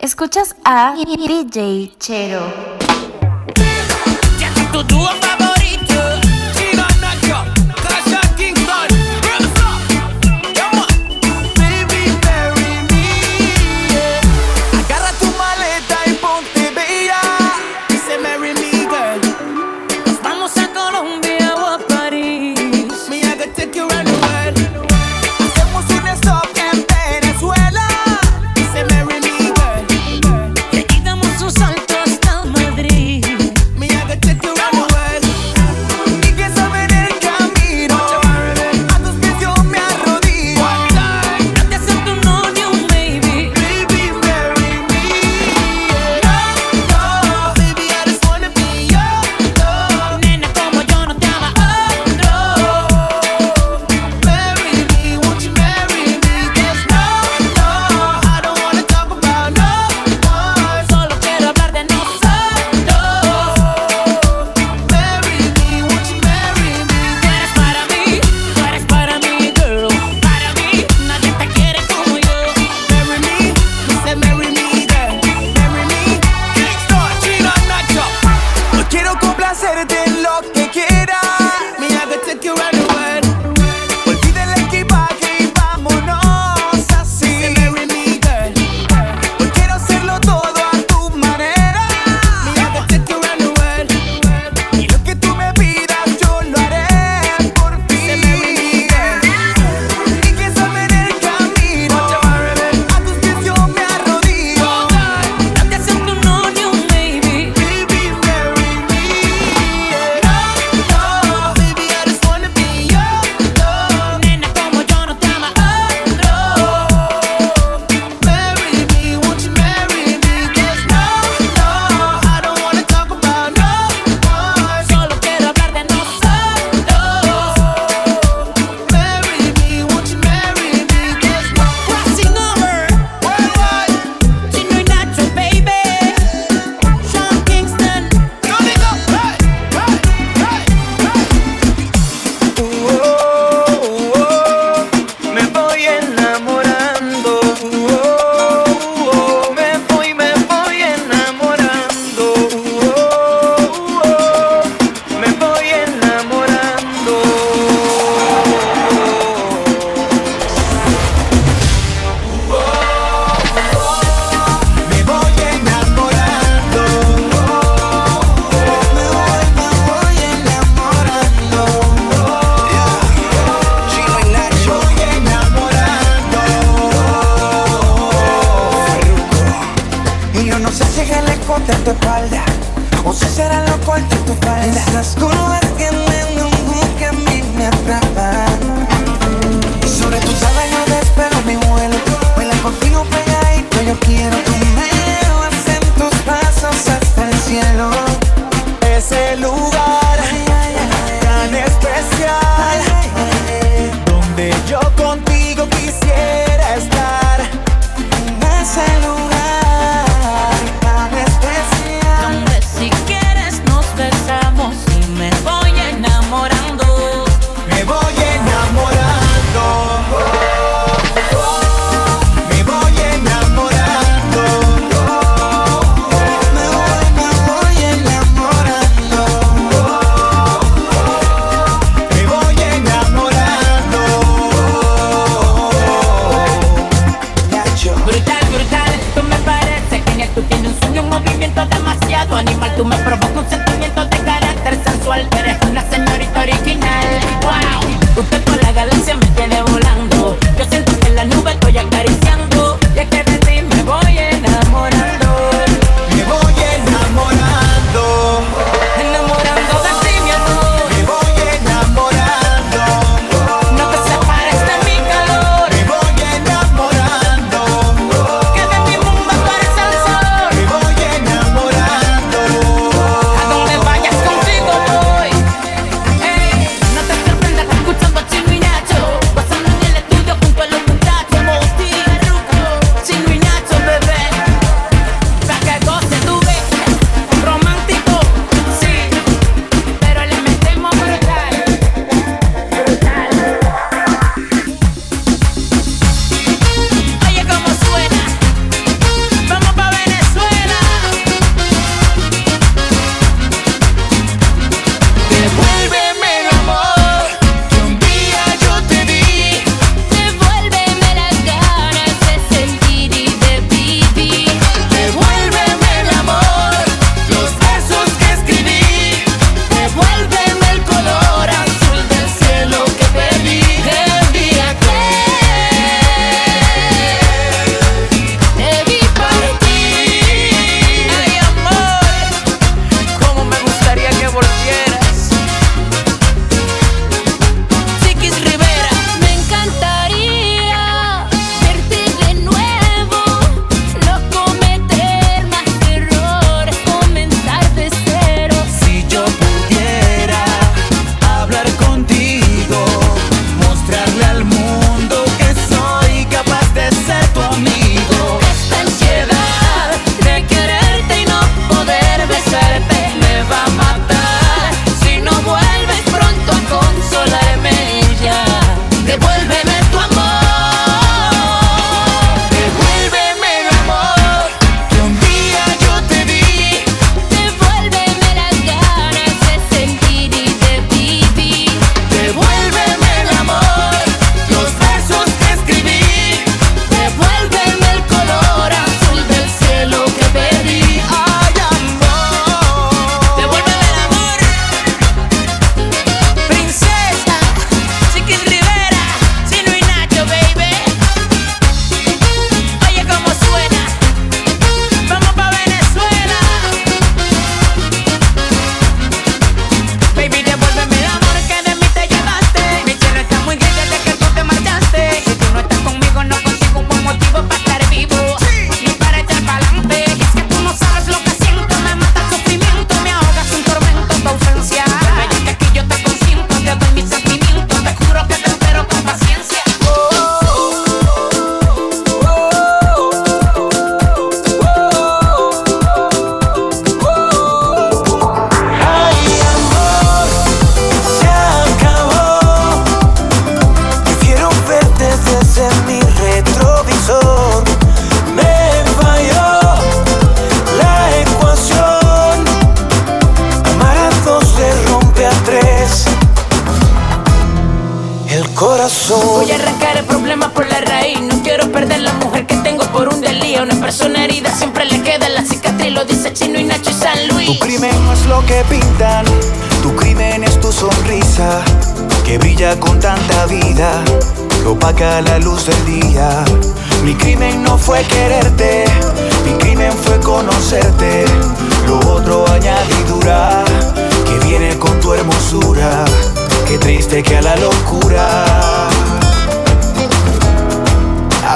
Escuchas a DJ Chero.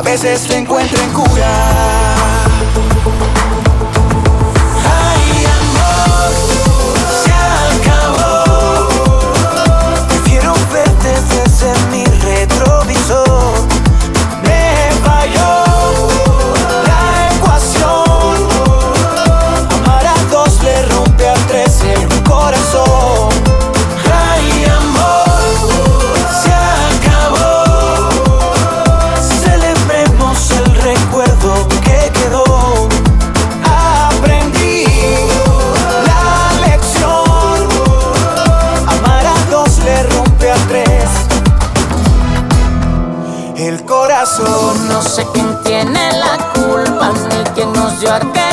A veces te encuentro en. Quién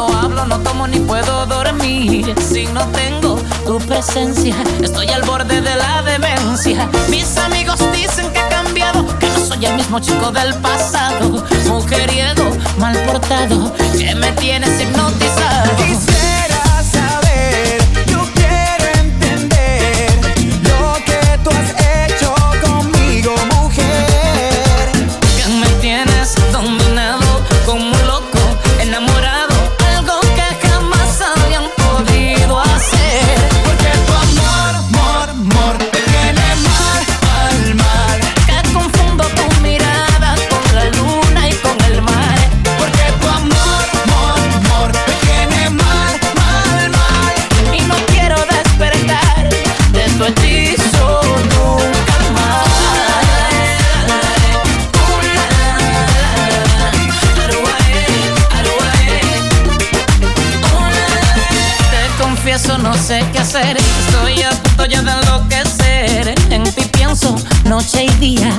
No hablo, no tomo ni puedo dormir. Si no tengo tu presencia, estoy al borde de la demencia. Mis amigos dicen que he cambiado, que no soy el mismo chico del pasado. Mujeriego, mal portado, que me tienes hipnotizado. baby.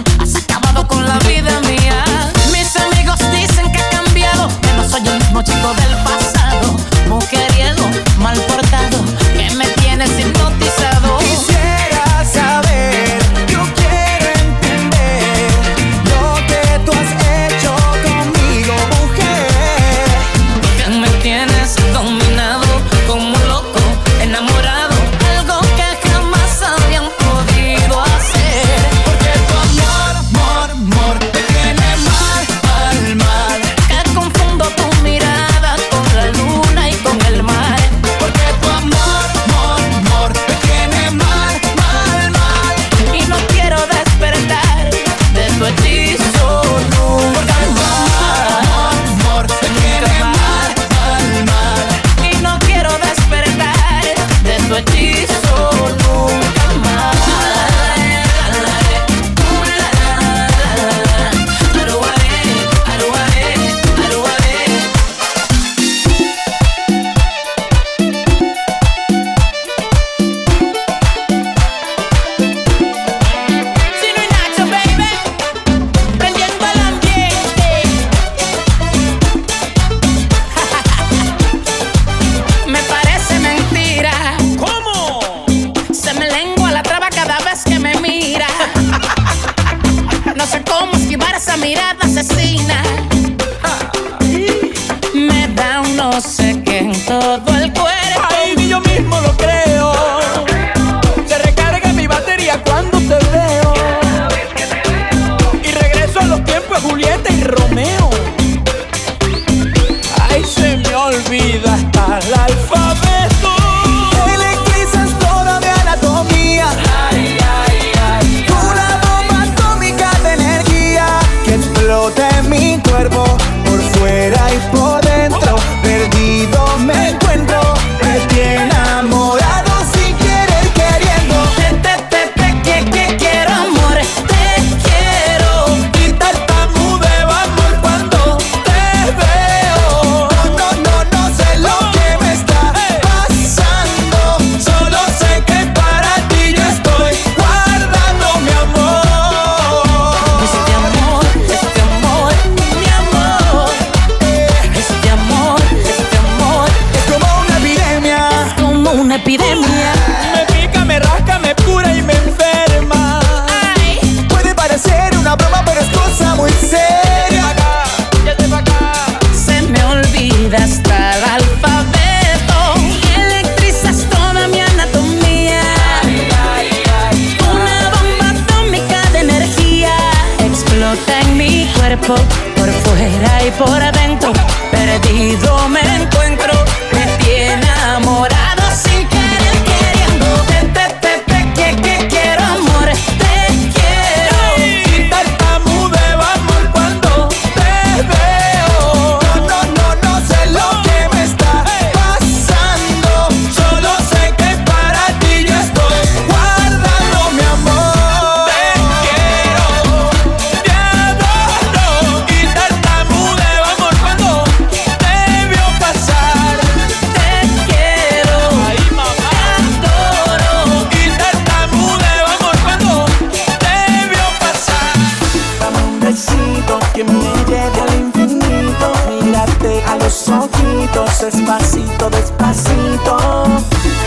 que me lleve al infinito. Mírate a los ojitos, despacito, despacito.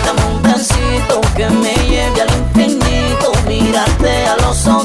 Dame un besito que me lleve al infinito. Mírate a los ojitos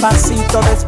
pasito después.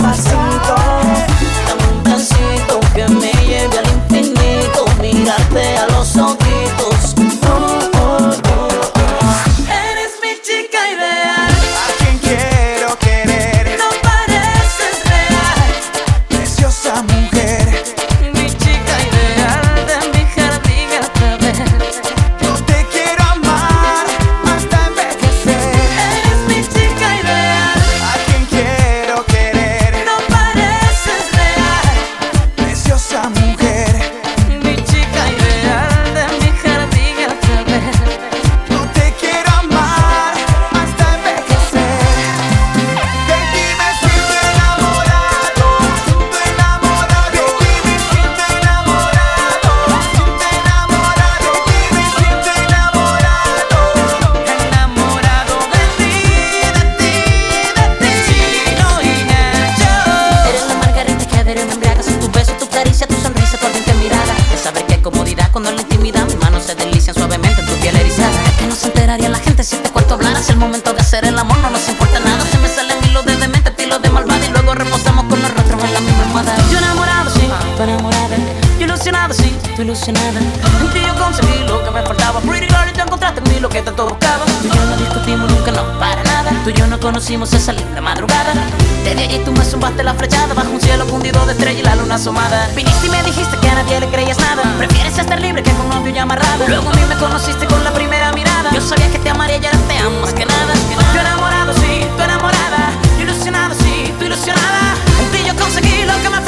de estrella y la luna asomada. Viniste y me dijiste que a nadie le creías nada. Prefieres estar libre que con novio y amarrada. Luego a mí me conociste con la primera mirada. Yo sabía que te amaría y ahora te amo más que nada. Yo enamorado, sí, tú enamorada. Yo ilusionado, sí, tú ilusionada. En ti yo conseguí lo que me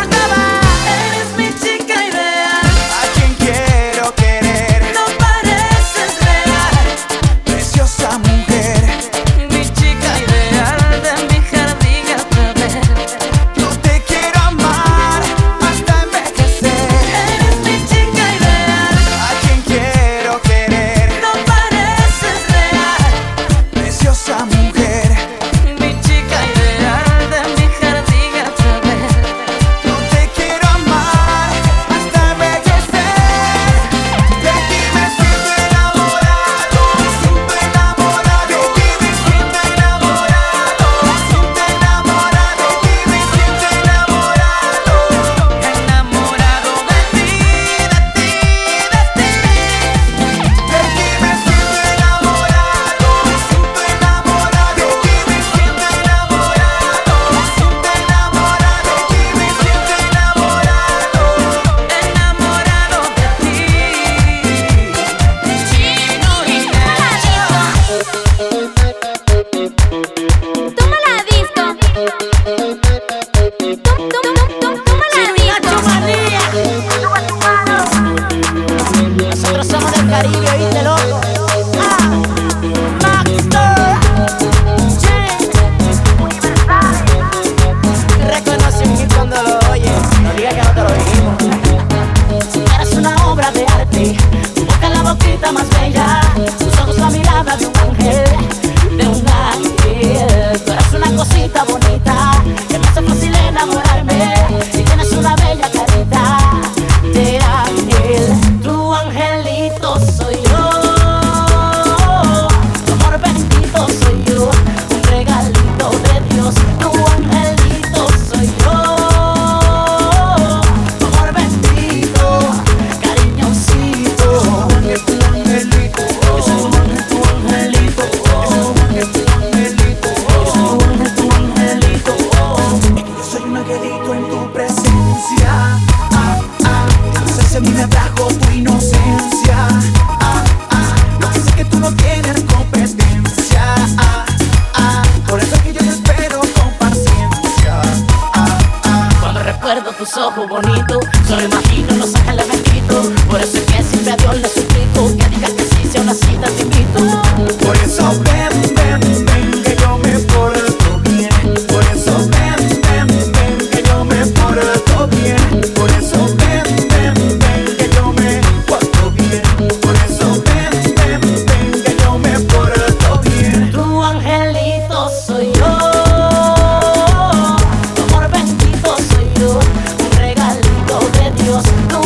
de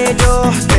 viaje yo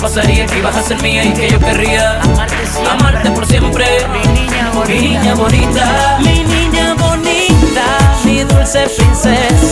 pasaría que ibas a ser mía y que yo querría amarte, siempre. por siempre. Mi niña bonita, mi niña bonita, mi, niña bonita, mi dulce princesa.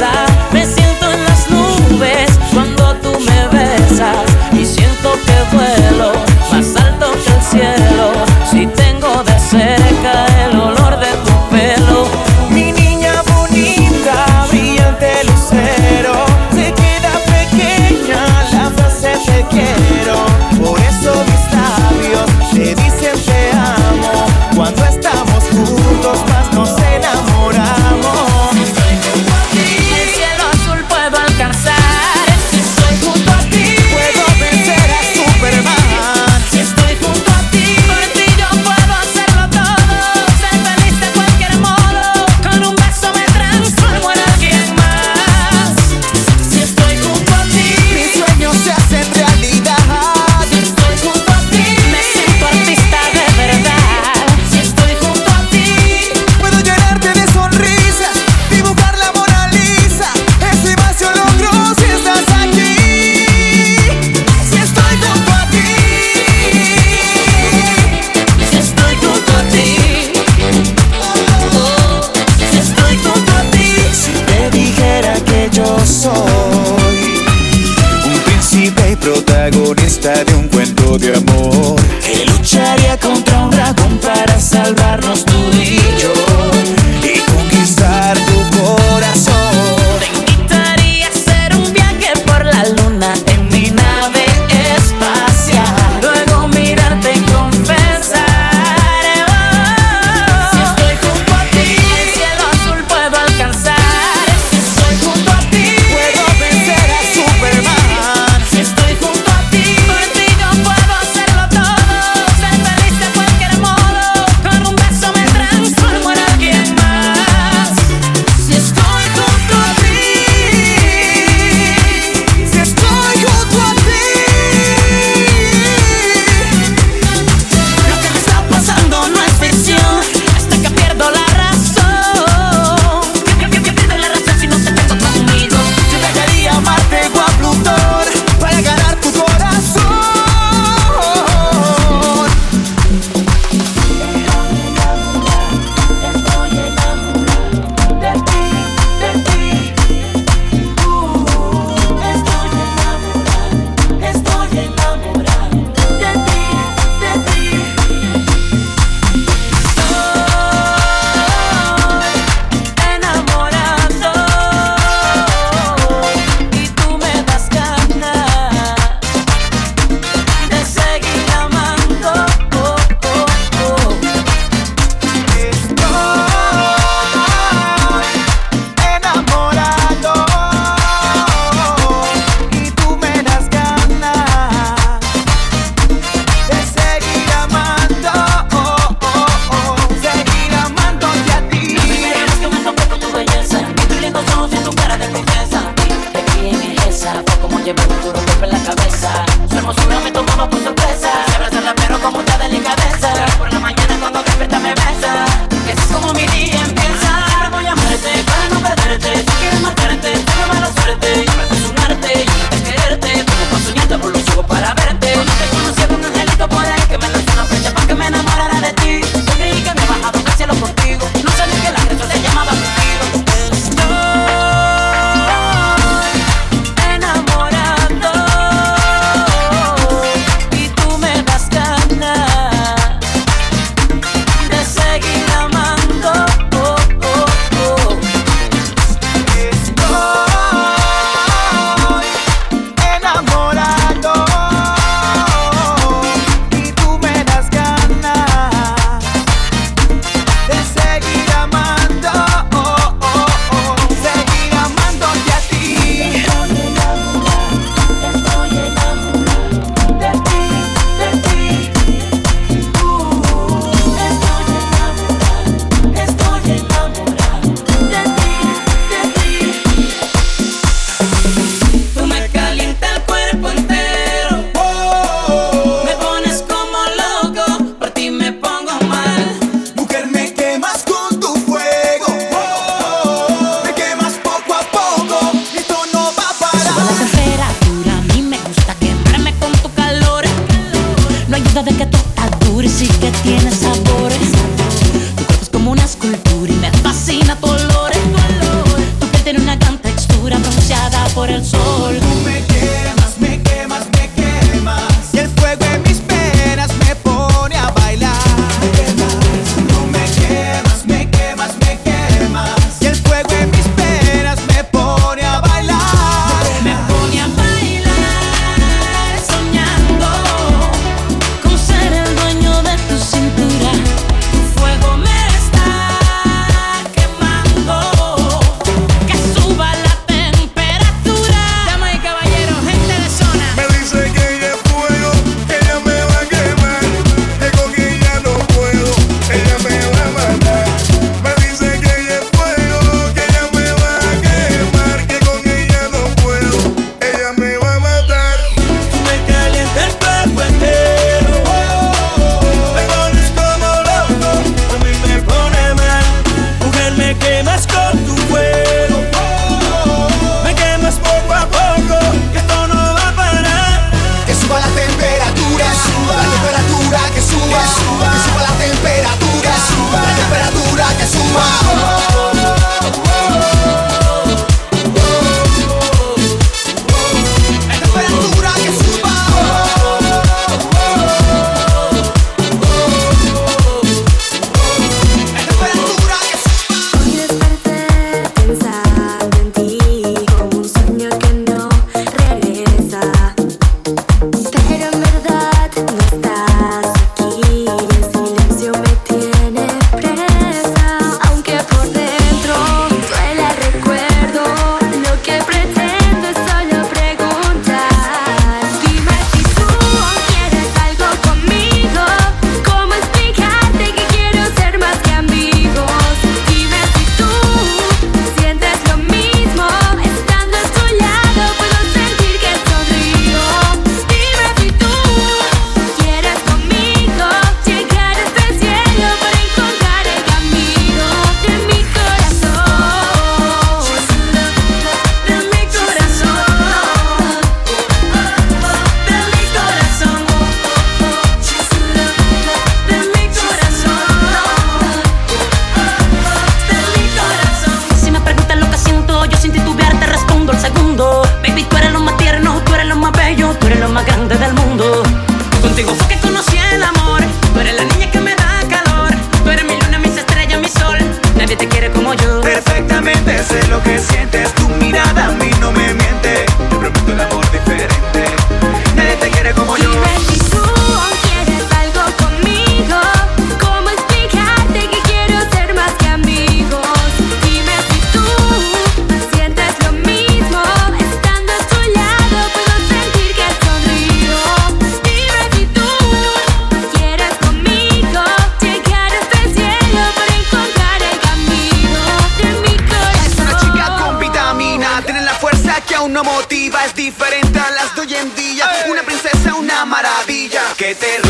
Que te